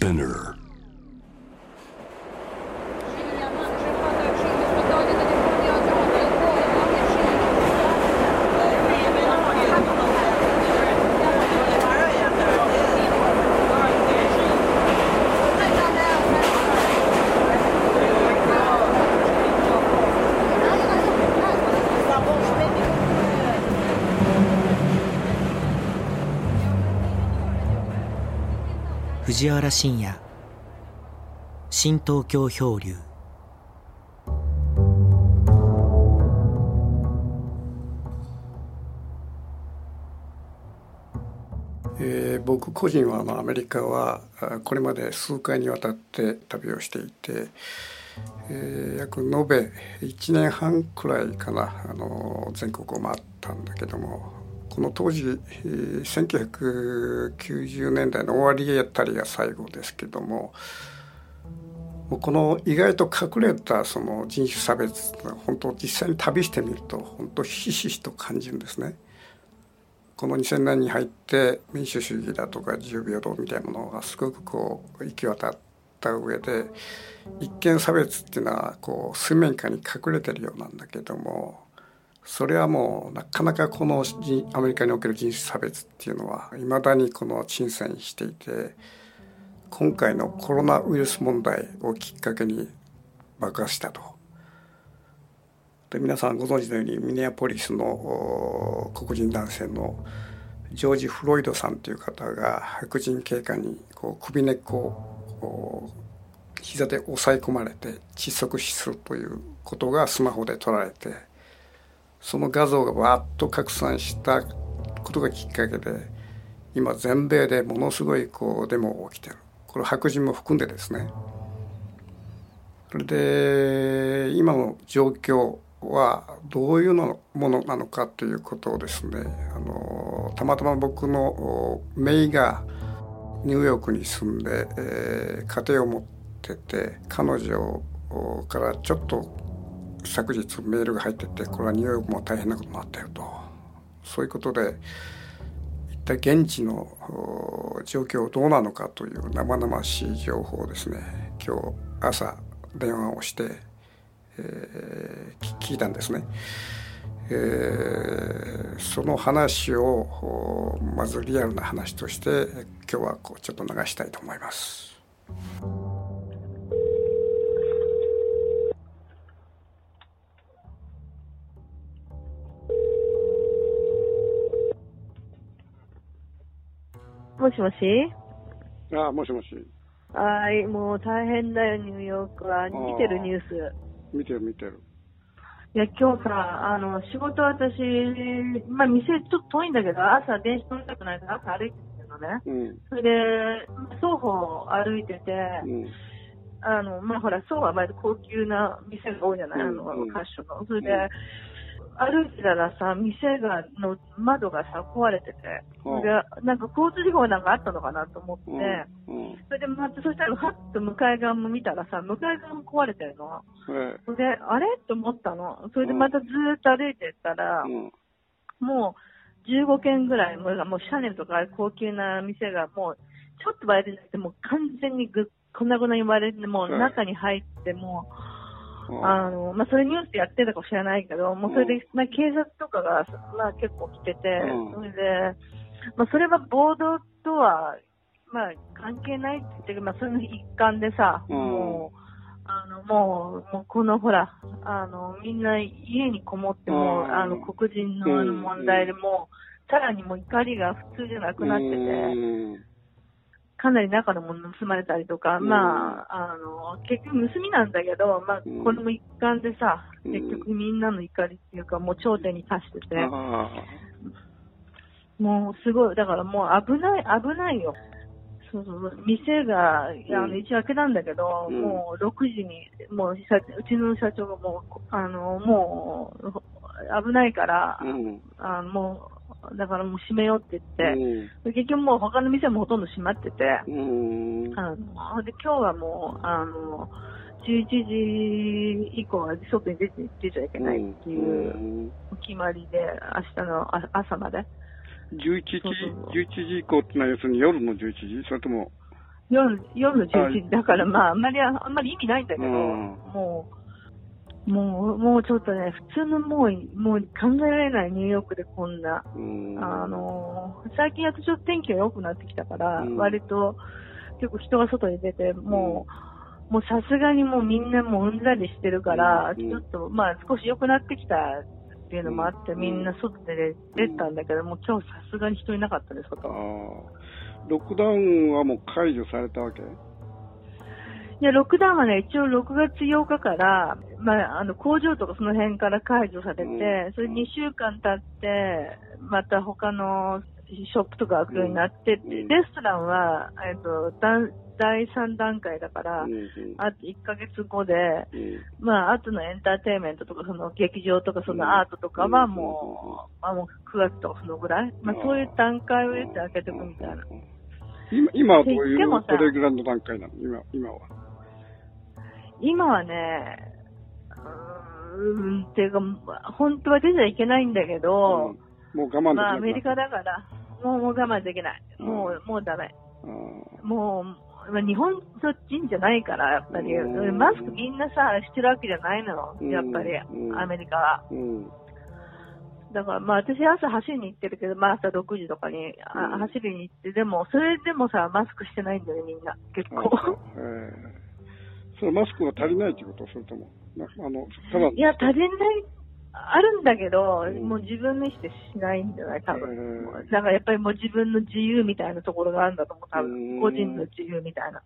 Spinner. 藤原信也。新東京漂流。えー、僕個人はあアメリカはこれまで数回にわたって旅をしていて、えー、約延べ1年半くらいかなあの全国を回ったんだけどもこの当時、えー、1990年代の終わりあたりが最後ですけどもこの意外と隠れたその人種差別っての本当実際に旅してみると本当ひしひしと感じるんですね。この2000年に入って民主主義だとか自由平等みたいなものがすごくこう行き渡った上で一見差別っていうのはこう水面下に隠れてるようなんだけどもそれはもうなかなかこのアメリカにおける人種差別っていうのはいまだにこの沈静にしていて今回のコロナウイルス問題をきっかけに爆発したと。で皆さんご存知のようにミネアポリスの黒人男性のジョージ・フロイドさんという方が白人警官にこう首根っこを膝で押さえ込まれて窒息死するということがスマホで撮られてその画像がわっと拡散したことがきっかけで今全米でものすごいこうデモが起きてる。これ白人も含んでですね。それで今の状況はどういうのものなのかということをですねあのたまたま僕の姪がニューヨークに住んで、えー、家庭を持ってて彼女からちょっと昨日メールが入っててこれはニューヨークも大変なことになったよとそういうことで一体現地の状況どうなのかという生々しい情報をですね今日朝電話をしてえー、聞いたんですね。えー、その話をまずリアルな話として今日はこうちょっと流したいと思います。もしもし？ああ、もしもし。はい、もう大変だよ、ニューヨークは。見てるニュース。見てる見てる。いや、今日さ、あの、仕事私、まあ、店ちょっと遠いんだけど、朝電車乗りたくないから朝歩いてるのね。うん、それで、双方歩いてて、うん、あの、まあ、ほら、そうはまず高級な店が多いじゃない、あの、うん、カッシュの。それで、歩いてたらさ、店が、の窓がさ、壊れてて、で、なんか交通事故なんかあったのかなと思って、それでまた、そしたら、はっと向かい側も見たらさ、向かい側も壊れてるの。それで、あれ？と思ったの。それでまたずーっと歩いてったら、もう、15軒ぐらい、もうシャネルとか高級な店がもう、ちょっと割れてなくて、もう完全にぐこんなこんなに割れて、もう中に入ってもう、あの、まあ、それニュースでやってたかもしれないけど、もうそれで、まあ、警察とかが、まあ、結構来てて、それで、まあ、それは暴動とは、まあ、関係ないって言ってる。まあ、それの一環でさ、もう、あの、もう、もうこのほら、あの、みんな家にこもっても、あの、黒人のあの問題でもさらにもう怒りが普通じゃなくなってて、かなり中のもの盗まれたりとか、うん、まあ、あの、結局盗みなんだけど、まあ、これも一環でさ、うん、結局みんなの怒りっていうか、もう頂点に達してて、もうすごい、だからもう危ない、危ないよ。そうそう、店が、あの、一応開けたんだけど、うん、もう6時に、もう、うちの社長がもう、あの、もう、危ないから、あのもう、だからもう閉めようって言って、うん、結局もう他の店もほとんど閉まってて、うん、あので今日はもう、あの、11時以降は外に出て出ちゃいけないっていう決まりで、明日の朝まで。11時、11時以降ってのは要するに夜の11時？それとも？夜夜の11時。だから、まあ、あんまり、あんまり意味ないんだけど、もう、もう、もうちょっとね、普通のもう、もう考えられないニューヨークでこんな、あの、最近やっとちょっと天気が良くなってきたから、割と結構人が外に出て、もう、もうさすがにもうみんなもううんざりしてるから、ちょっと、まあ少し良くなってきたっていうのもあって、みんな外で出たんだけど、もう今日さすがに人いなかったです、外。ロックダウンはもう解除されたわけ？いや、ロックダウンはね、一応6月8日から、まあ、あの、工場とかその辺から解除されて、うん、それ2週間経って、また他のショップとか開くようになって、うん、レストランは、えっと、第3段階だから、うんうん、あと1ヶ月後で、うん、まあ、後のエンターテインメントとか、その劇場とか、そのアートとかはもう、まあ、もう9月とかそのぐらい、まあ、そういう段階を言って開けていくみたいな。今今はどういう、どれぐらいの段階なの今今は。今はね、うーん、っていうか、本当は出ちゃいけないんだけど、うん、もう我慢できない。まあ、アメリカだから、もうもう我慢できない。もう、もうダメ。もう、日本人じゃないから、やっぱり、マスクみんなさ、してるわけじゃないの、やっぱり、アメリカは。だから、まあ私朝走りに行ってるけど、まあ朝6時とかに、あ走りに行って、でも、それでもさ、マスクしてないんだよね、みんな。結構。それマスクが足りないってこと？それとも。あの、ただ。いや、足りないあるんだけど、もう自分の意思でしないんじゃない多分。だからやっぱりもう自分の自由みたいなところがあるんだと思う、多分。個人の自由みたいな。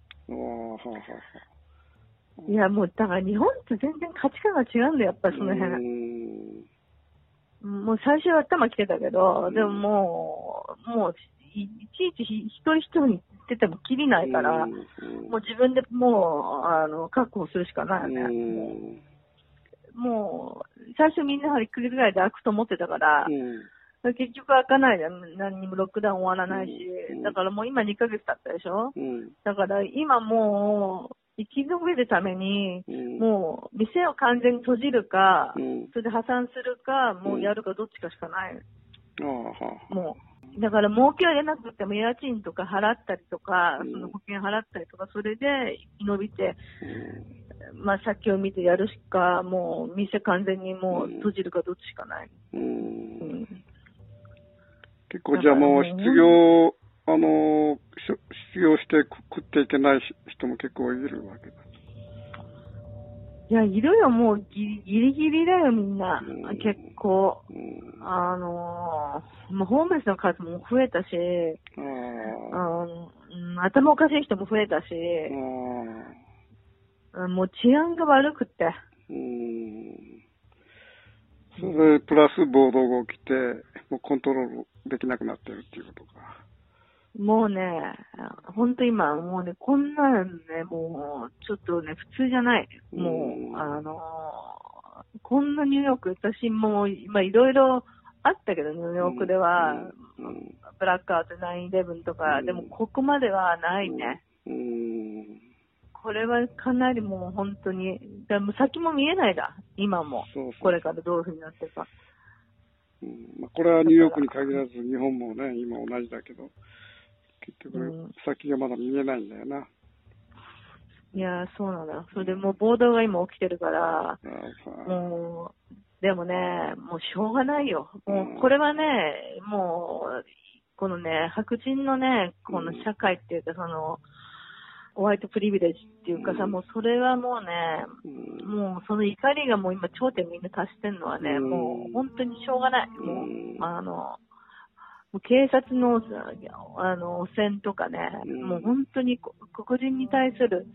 いや、もう、だから日本と全然価値観が違うんだよ、やっぱりその辺。もう最初は頭きてたけど、でももう、もう、いちいち一人一人に言っててもきりないから、もう自分でもう、あの、確保するしかないよね。もう、最初みんなは1ヶ月ぐらいで開くと思ってたから、うん、結局開かないじゃん。何にもロックダウン終わらないし。うん、だからもう今2ヶ月経ったでしょ、うん、だから今もう、生き延びるために、もう、店を完全に閉じるか、それで破産するか、もうやるかどっちかしかない。もう。だから儲けは出なくても家賃とか払ったりとか、その保険払ったりとか、それで生き延びて、まあ、先を見てやるしか、もう、店完全にもう閉じるかどっちしかない。うん。うん、結構じゃあもう失業、あの、失業して食っていけない人も結構いるわけだ。いや、いるよ、もうギリギリギリだよ、みんな。うん、結構。うん、あのー、もうホームレスの数も増えたし、うん、頭おかしい人も増えたし、もう治安が悪くて。うん。それプラス暴動が起きて、もうコントロールできなくなってるっていうことか。もうね、ほんと今、もうね、こんなんね、もう、ちょっとね、普通じゃない。もう、あのこんなニューヨーク、私も、まあ、いろいろあったけど、ニューヨークでは、ブラックアウト9-11とか、でもここまではないね。うん。これはかなりもう本当に、でも先も見えないだ、今も。そうそうこれからどういうふうになってるか。うん。まあ、これはニューヨークに限らず、日本もね、今同じだけど、結局、先がまだ見えないんだよな。いやそうなんだ。それでもう暴動が今起きてるから、もう、でもね、もうしょうがないよ。もう、これはね、もう、このね、白人のね、この社会っていうか、その、ホワイトプリビレッジっていうかさ、もうそれはもうね、もうその怒りがもう今頂点みんな達してるのはね、もう本当にしょうがない。もう、あの、もう警察の、あの、汚染とかね、もう本当に黒人に対する、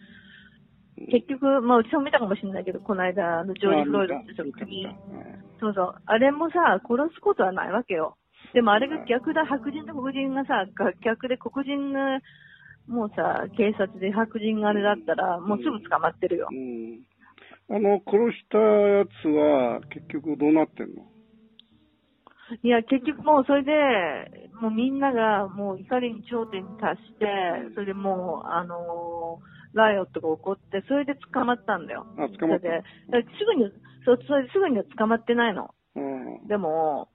結局、まあ、うちも見たかもしれないけど、この間、あの、ジョージ・フロイドって時に、そうそう、あれもさ、殺すことはないわけよ。でもあれが逆だ、白人と黒人がさ、逆で黒人のもうさ、警察で白人があれだったら、もうすぐ捕まってるよ。うん、あの、殺したやつは、結局どうなってんの？いや、結局もうそれで、もうみんながもう怒りに頂点に達して、それでもう、あのー、ライオットが起こって、それで捕まったんだよ。あ、捕まった。すぐに、そう、それすぐには捕まってないの。うん、でも、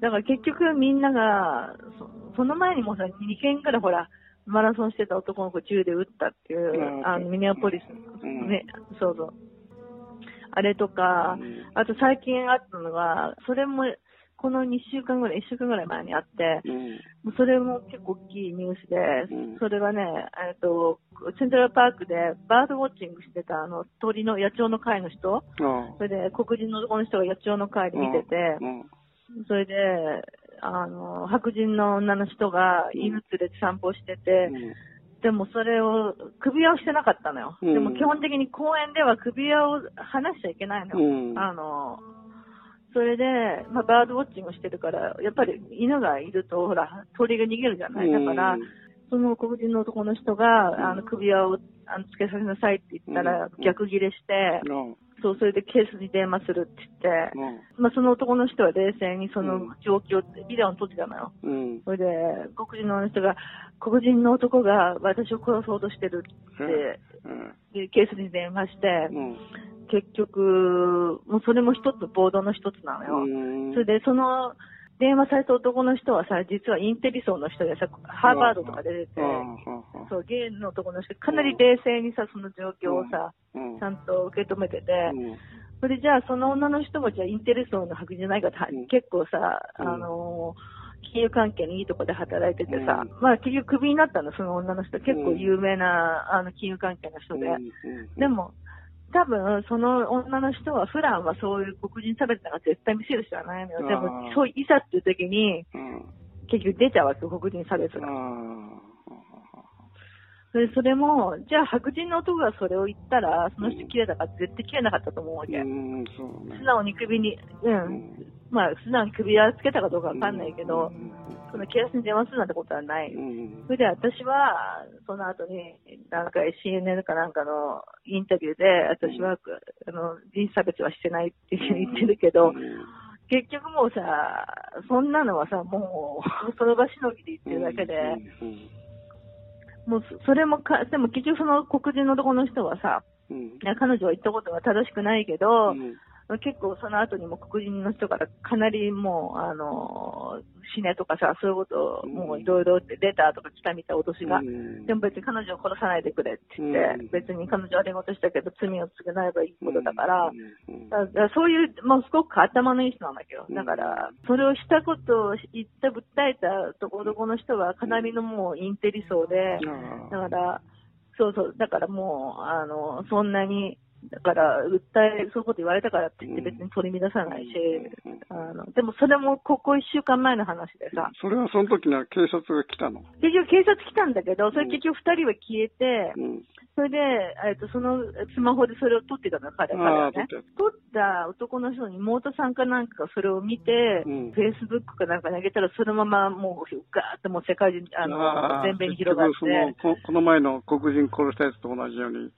だから結局みんなが、そその前にもさ、2件からほら、マラソンしてた男の子銃で撃ったっていう、あの、ミネアポリス、ね、そうそう。あれとか、あと最近あったのが、それも、この2週間ぐらい、1週間ぐらい前にあって、うん、それも結構大きいニュースで、うん、それはね、えっと、セントラルパークでバードウォッチングしてたあの鳥の野鳥の会の人、それで黒人の男の人が野鳥の会で見てて、それで、あの、白人の女の人が犬連れて散歩してて、でもそれを首輪をしてなかったのよ。でも基本的に公園では首輪を離しちゃいけないのよ。あの、それで、まあ、バードウォッチングしてるから、やっぱり犬がいると、ほら、鳥が逃げるじゃない。だから、その黒人の男の人が、あの、首輪をあのつけさせなさいって言ったら、逆ギレして、そう、それでケースに電話するって言って、まあ、その男の人は冷静にその状況、ビデオを撮ってたのよ。それで、黒人の人が、黒人の男が私を殺そうとしてるって、ケースに電話して、結局、もうそれも一つ、ボードの一つなのよ。それで、その、電話された男の人はさ、実はインテリ層の人でさ、ハーバードとかで出てて、そう、ゲイの男の人、かなり冷静にさ、その状況をさ、ちゃんと受け止めてて、それじゃあ、その女の人もじゃあインテリ層の白人じゃないかって、結構さ、あの金融関係にいいとこで働いててさ、まあ結局クビになったの、その女の人。結構有名な、あの金融関係の人で。でも、多分、その女の人は普段はそういう黒人差別なんか絶対見せる人はないのよ。でも、そういざっていう時に、結局出ちゃうわけ、黒人差別が。それそれも、じゃあ白人の男がそれを言ったら、その人切れたか絶対切れなかったと思うわけ。うん。ね、素直に首に、うん、うん、まあ素直に首輪つけたかどうかわかんないけど、その警察に電話するなんてことはない。それで私は、その後に、なんか CNN かなんかのインタビューで、私は、あの、人種差別はしてないって言ってるけど、結局もうさ、そんなのはさ、もう、その場しのぎで言ってるだけで、もう、それもか、でも結局その黒人の男の人はさ、うん、彼女は言ったことは正しくないけど、うん、結構その後にも黒人の人からかなりもう、あの、死ねとかさ、そういうことをもういろいろって出たとか来たみたい脅しが、うん、でも別に彼女を殺さないでくれって言って、うん、別に彼女は悪いことしたけど罪を償えばいいことだから、だからそういう、もうすごく頭のいい人なんだけど、だから、それをしたことを言った、訴えたところこの人はかなりのもうインテリ層で、だから、そうそう、だからもう、あの、そんなに、だから、訴え、そういうこと言われたからって言って別に取り乱さないし、あの、でもそれもここ一週間前の話でさ。それはその時には警察が来たの？結局警察来たんだけど、それ結局二人は消えて、うん、それで、えっと、そのスマホでそれを撮ってたの、彼はね。撮った。男の人の妹さんかなんかがそれを見て、フェイスブックかなんかにあげたら、そのままもう、ガーッともう世界中、あの、全米に広がって。この前の黒人殺したやつと同じように、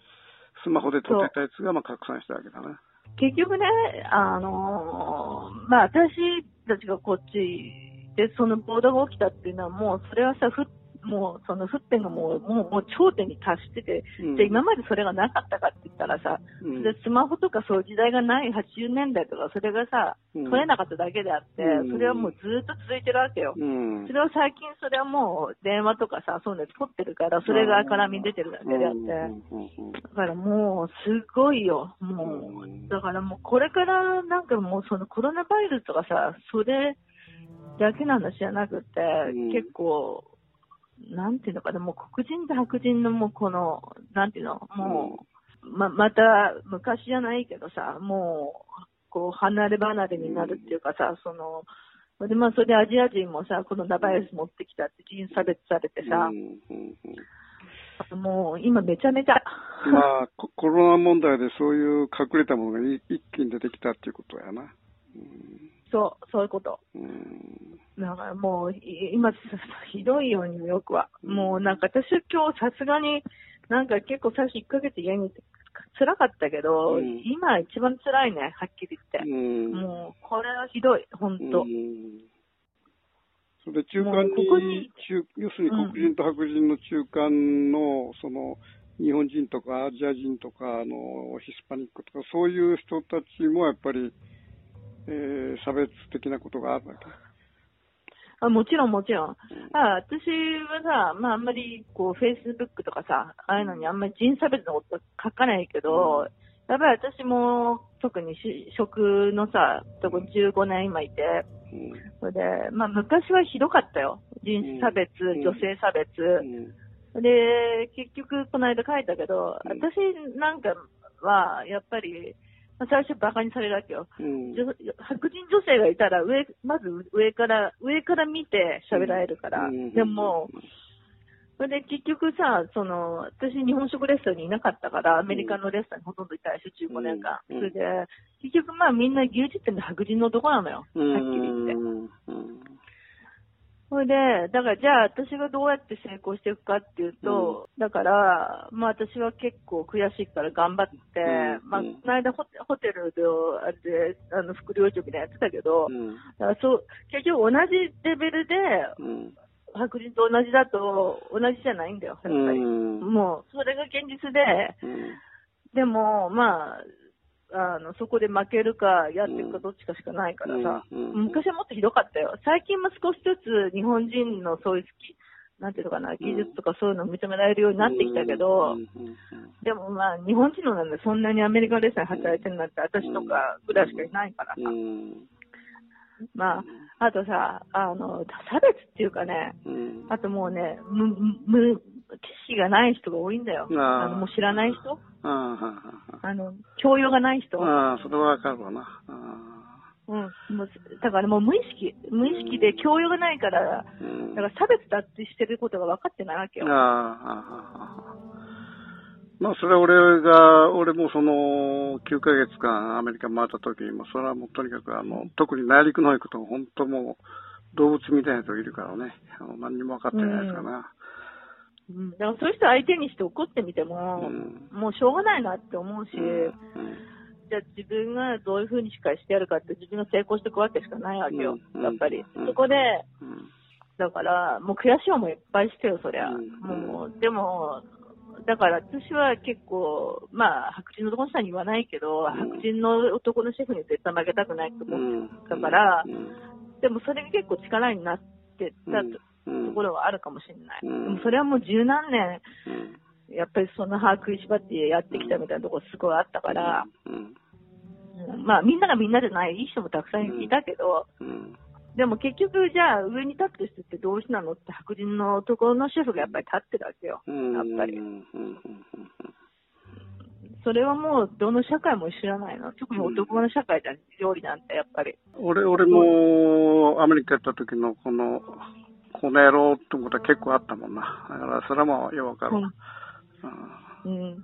スマホで撮ってたやつがまあ拡散したわけだな。結局ね、あのー、まあ私たちがこっちでその暴動が起きたっていうのはもうそれはさ、ふもうその沸点がもうもうもう頂点に達してて、うん、で今までそれがなかったかって言ったらさ、うん、でスマホとかそういう時代がない80年代とかそれがさ、うん、取れなかっただけであって、それはもうずっと続いてるわけよ、それは最近それはもう電話とかさ、そういうの取ってるから、それが絡み出てるだけであって、だからもうすごいよ、もう、だからもうこれからなんかもうそのコロナバイルスとかさ、それだけの話じゃなくて、結構、なんていうのかな、もう黒人と白人のもうこの、なんていうの、もう、ま、また昔じゃないけどさ、もう、こう、離れ離れになるっていうかさ、その、で、まあ、それでアジア人もさ、このナバイルス持ってきたって人差別されてさ、もう今めちゃめちゃ。まあ、コロナ問題でそういう隠れたものが一気に出てきたっていうことやな。うん、そう、そういうこと。うんだからもう、今、ひどいようによくは。もうなんか私今日さすがに、なんか結構最初1ヶ月家にいて辛かったけど、うん、今一番辛いね、はっきり言って。うん、もう、これはひどい、ほんと。うん、それ中間に中、要するに黒人と白人の中間の、その、日本人とかアジア人とか、あの、ヒスパニックとか、そういう人たちもやっぱり、えー、差別的なことがあるわけ。あもちろんもちろん。あ私はさ、まああんまりこう、フェイスブックとかさ、ああいうのにあんまり人差別のこと書かないけど、やっぱり私も特に職のさ、とこ15年今いて、それで、まあ昔はひどかったよ。人種差別、女性差別。で、結局この間書いたけど、私なんかは、やっぱり、最初バカにされるわけよ。うん、白人女性がいたら上、まず上から、上から見て喋られるから。うん、でも、それで結局さ、その、私日本食レストランにいなかったから、アメリカのレストランにほとんどいたでしょ、15年間。それで、結局まあみんな牛耳ってんで白人の男なのよ。はっきり言って。それで、だからじゃあ私がどうやって成功していくかっていうと、うん、だから、まあ私は結構悔しいから頑張って、うん、まあ、この間ホテルで、あれで、あの、副領長みたいなやってたけど、うん、だからそう、結局同じレベルで、白人と同じだと同じじゃないんだよ、やっぱり。もう、それが現実で、でも、まあ、あの、そこで負けるか、やっていくかどっちかしかないからさ、昔はもっとひどかったよ。最近も少しずつ日本人のそういう好き、なんていうのかな、技術とかそういうの認められるようになってきたけど、でもまあ、日本人のなんでそんなにアメリカレストラン働いてるなんて私とかぐらいしかいないからさ。まあ、あとさ、あの、差別っていうかね、あともうね、む、む、知識がない人が多いんだよ。あのもう知らない人あの、教養がない人。ああ、それはわかるわな。うん。もうだからもう無意識、無意識で教養がないから、うん、だから差別だってしてることが分かってないわけよ。ああ、まあ、それ俺が、俺もその、9ヶ月間アメリカ回った時にも、それはもうとにかくあの、特に内陸の行くと本当もう、動物みたいな人いるからね、あの何にも分かってないですかな。うん、だからそういう人相手にして怒ってみても、うん、もうしょうがないなって思うし、うん、じゃあ自分がどういうふうにしかしてやるかって自分が成功していくわけしかないわけよ、やっぱり。そこで、だから、もう悔しい思いいっぱいしてよ、そりゃ。もう、でも、だから私は結構、まあ、白人の男の人に言わないけど、白人の男のシェフに絶対負けたくないと思ったから、でもそれが結構力になってたと。ところはあるかもしれない。でもそれはもう十何年、やっぱりその歯食いしばってやってきたみたいなところすごいあったから、まあみんながみんなじゃない、いい人もたくさんいたけど、でも結局じゃあ上に立ってる人ってどうしなのって白人の男のシェフがやっぱり立ってるわけよ、やっぱり。それはもうどの社会も知らないの？特に男の社会じゃん、料理なんてやっぱり。俺、俺もアメリカ行った時のこのこの野郎ってことは結構あったもんな。だからそれはもうよくわかる。うん。うん。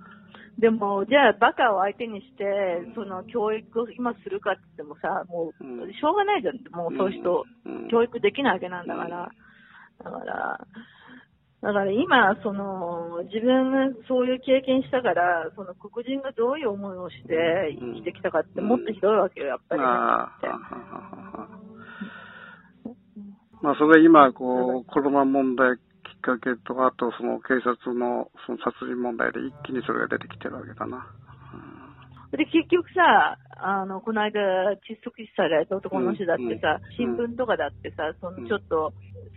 でも、じゃあ、バカを相手にして、その教育を今するかって言ってもさ、もう、しょうがないじゃん、もうそういう人、教育できないわけなんだから。だから、だから今、その、自分がそういう経験したから、その黒人がどういう思いをして生きてきたかってもっとひどいわけよ、やっぱり、ね。まあ、それ今、こう、コロナ問題きっかけと、あと、その警察のその殺人問題で一気にそれが出てきてるわけだな。うん、で、結局さ、あの、この間、窒息死された男の人だってさ、うん、新聞とかだってさ、そのちょっと、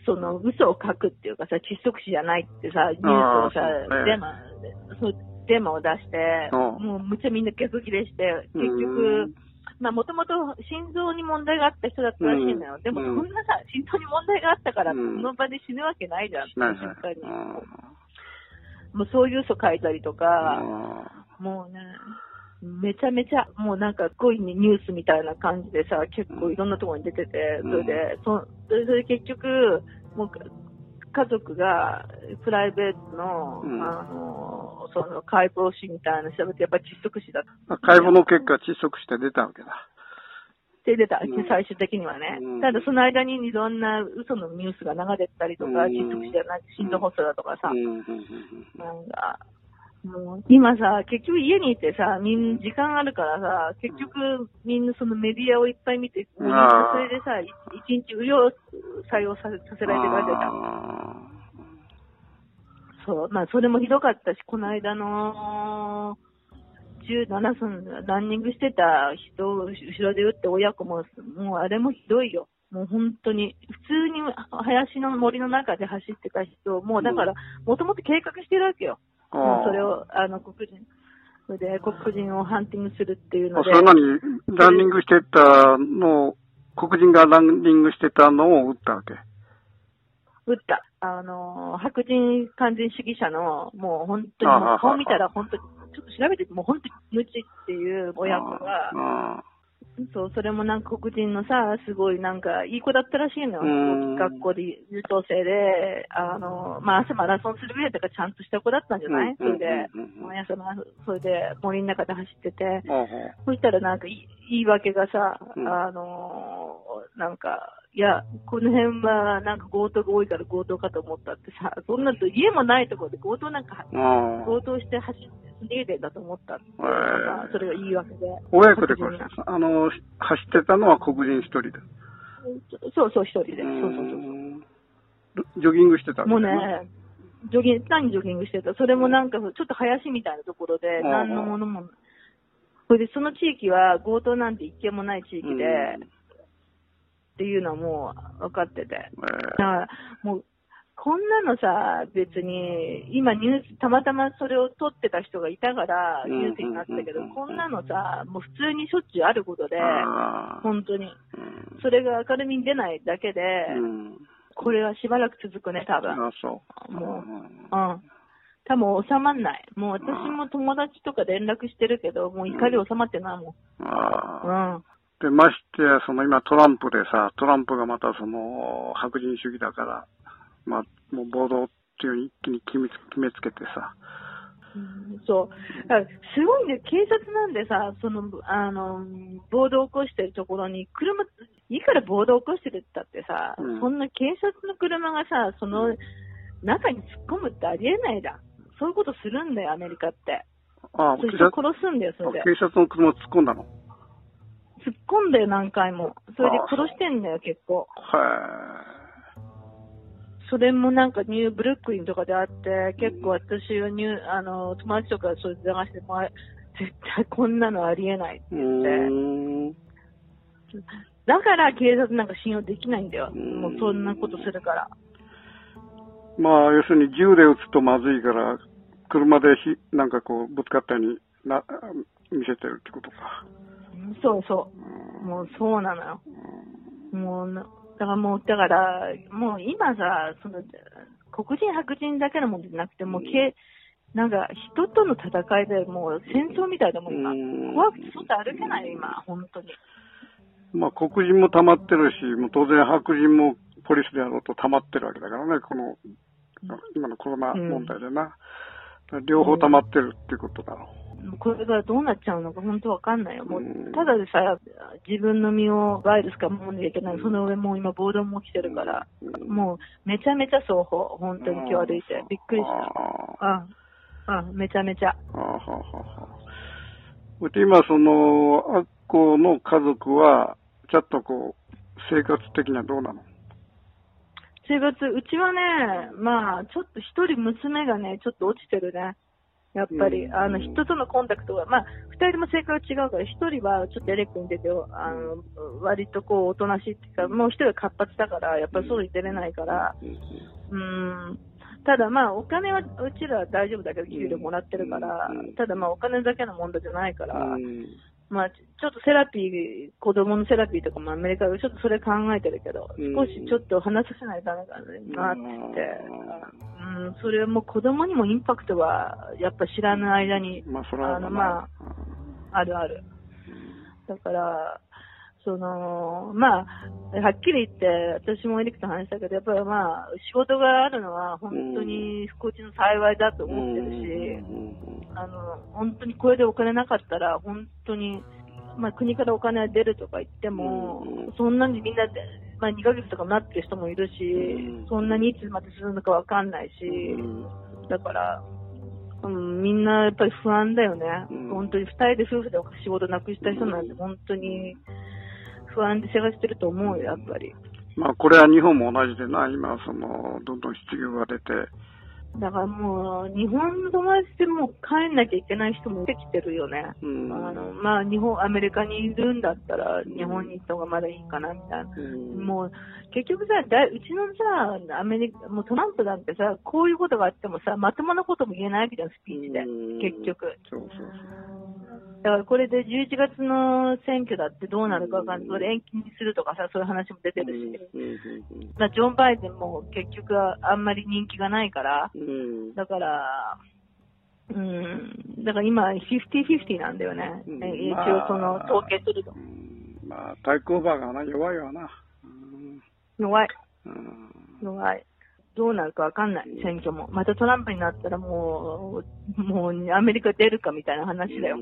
その嘘を書くっていうかさ、窒息死じゃないってさ、ニュースをさ、デマ、そう、デマを出して、もうむちゃみんな逆ギレして、結局、まあ、もともと心臓に問題があった人だったらしいのよ。うん、でも、そんなさ、心臓に問題があったから、その場で死ぬわけないじゃん、確かに。もうそういう嘘書いたりとか、もうね、めちゃめちゃ、もうなんか、こういうニュースみたいな感じでさ、結構いろんなところに出てて、それで、そそれで結局、もう家族がプライベートの、うん、あの、その解剖死みたいな調べて、やっぱり窒息死だった。解剖の結果、窒息して出たわけだ。で出た、うん、最終的にはね。うん、ただその間にいろんな嘘のニュースが流れてたりとか、窒息死じゃない、心臓発作だとかさ、なんか、もう今さ、結局家にいてさ、みんな時間あるからさ、結局みんなそのメディアをいっぱい見て、それでさ、一日無料採用させさせられてるわけじゃん。そう、まあそれもひどかったし、この間の、17分ランニングしてた人を後ろで打って親子も、もうあれもひどいよ。もう本当に、普通に林の森の中で走ってた人、もうだから、もともと計画してるわけよ。それを、あの、黒人。それで、黒人をハンティングするっていうので。それなに、ランニングしてたのを、黒人がランニングしてたのを撃ったわけ撃った。あの、白人完全主義者の、もう本当に顔見たら本当に、ちょっと調べてもう本当に無知っていう親子が、そう、それもなんか黒人のさ、すごいなんかいい子だったらしいのよ。学校で優等生で、あの、まあ朝マラソンするぐらいとかちゃんとした子だったんじゃない、それで、毎朝、それで森の中で走ってて、そしたらなんか言い訳がさ、あの、なんか、いや、この辺はなんか強盗が多いから強盗かと思ったってさ、そんなと家もないところで強盗なんか、強盗して走って逃げてんだと思ったって、え。ー、それが言い訳で。親子でこれ、あの、走ってたのは黒人一人で。そうそう、一人で。そうそうそうジョギングしてたもうね、ジョギング、単にジョギングしてた。それもなんか、ちょっと林みたいなところで、何のものも、それでその地域は強盗なんて一件もない地域で、っていうのはもう分かってて。だからもう、こんなのさ、別に、今ニュース、たまたまそれを撮ってた人がいたからニュースになったけど、こんなのさ、もう普通にしょっちゅうあることで、本当に。それが明るみに出ないだけで、これはしばらく続くね、多分。もう、うん。多分収まんない。もう私も友達とか連絡してるけど、もう怒り収まってないもん。うん。で、ましてや、その今トランプでさ、トランプがまたその白人主義だから、まあ、もう暴動っていう一気に決め決めつけてさ。うん、そう。すごいね、警察なんでさ、その、あの、暴動を起こしてるところに、車、いくら暴動を起こしてるったってさ、うん、そんな警察の車がさ、その中に突っ込むってありえないじゃん。そういうことするんだよ、アメリカって。ああ、そして殺すんだよ、それで。警察の車を突っ込んだの？突っ込んだよ、何回も。それで殺してんだよ、結構。それもなんかニューブルックリンとかであって、結構私はニュー、あの、友達とかそれで流しても、絶対こんなのありえないって言って。だから警察なんか信用できないんだよ。もうそんなことするから。まあ、要するに銃で撃つとまずいから、車でひなんかこうぶつかったようにな見せてるってことか。そうそう。もうそうなのよ。もう、だからもう、だから、もう今さ、その、黒人白人だけのもんじゃなくて、もう、けなんか、人との戦いでもう戦争みたいだもん、今。怖くて外歩けない今、本当に。まあ、黒人も溜まってるし、もう当然白人もポリスであろうと溜まってるわけだからね、この、今のコロナ問題でな。うん、両方溜まってるっていうことだろう。これからどうなっちゃうのか本当わかんないよ。もう、ただでさえ自分の身をワイルスから守らなきゃいけない。その上もう今暴動も起きてるから、もうめちゃめちゃ双方、本当に今日歩いて。びっくりした。うん。うん、めちゃめちゃ。あははは今、その、アッコの家族は、ちょっとこう、生活的にはどうなの？生活、うちはね、まあ、ちょっと一人娘がね、ちょっと落ちてるね。やっぱり、あの、人とのコンタクトが、まあ、二人とも性格が違うから、一人はちょっとエレックに出て、あの、割とこう、おとなしいっていうか、もう一人は活発だから、やっぱり外に出れないから、うん。ただまあ、お金は、うちらは大丈夫だけど、給料もらってるから、ただまあ、お金だけの問題じゃないから、まあ、ちょっとセラピー、子供のセラピーとかもアメリカでちょっとそれ考えてるけど、少しちょっと話させないとダメかなって。言って、うん、それはもう子供にもインパクトは、やっぱ知らない間に、まあ、あの、まあ、あるある。だから、その、まあ、はっきり言って、私もエリックと話したけど、やっぱりまあ、仕事があるのは本当に不幸中の幸いだと思ってるし、あの、本当にこれでお金なかったら、本当に、まあ国からお金が出るとか言っても、そんなにみんなで、まあ2ヶ月とかなってる人もいるし、そんなにいつまでするのかわかんないし、だから、うん、みんなやっぱり不安だよね。本当に二人で夫婦で仕事なくした人なんて本当に、不安で探してると思うよ、やっぱり。まあ、これは日本も同じでな、今、その、どんどん失業が出て、だからもう、日本の友達でも帰んなきゃいけない人も出てきてるよね。うん、あのまあ、日本、アメリカにいるんだったら、日本に行った方がまだいいかな、みたいな。うん、もう、結局さ、だうちのさ、アメリカ、もうトランプなんてさ、こういうことがあってもさ、まともなことも言えないわけじゃん、スピーチで。結局。そうそうそうだからこれで11月の選挙だってどうなるかわかんない。それ延期にするとかさ、そういう話も出てるし。まあ、ジョン・バイデンも結局はあんまり人気がないから、だから、うん、だから今、50-50なんだよね。一応その、統計すると。まあ、対抗馬がな、弱いわな。弱い。弱い。どうなるかわかんない、選挙も。またトランプになったらもう、もうアメリカ出るかみたいな話だよ、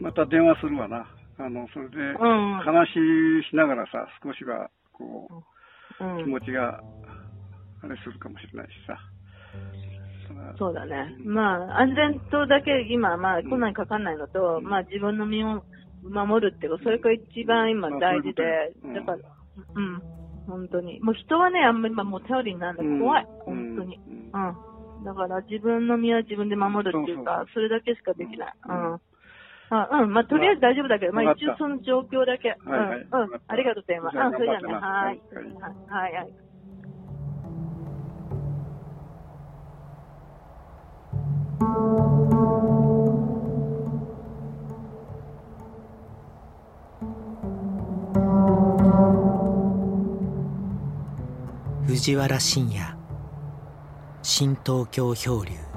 また電話するわな。あの、それで、話しながらさ、少しは、こう、うん、気持ちが、あれするかもしれないしさ。そうだね。まあ、安全とだけ今、まあ、こんなにかかんないのと、うん、まあ、自分の身を守るっていうか、それが一番今大事で、だから、うん。本当に。もう人はね、あんまり、まあ、もう頼りになるの怖い、うん、本当に。うん。だから自分の身は自分で守るっていうか、それだけしかできない。うん。あうん、まあ、とりあえず大丈夫だけど、まあ、一応その状況だけ。うん、うん。ありがとう、電話。うん、それじゃね。はい。はい、はい。藤原信也。新東京漂流。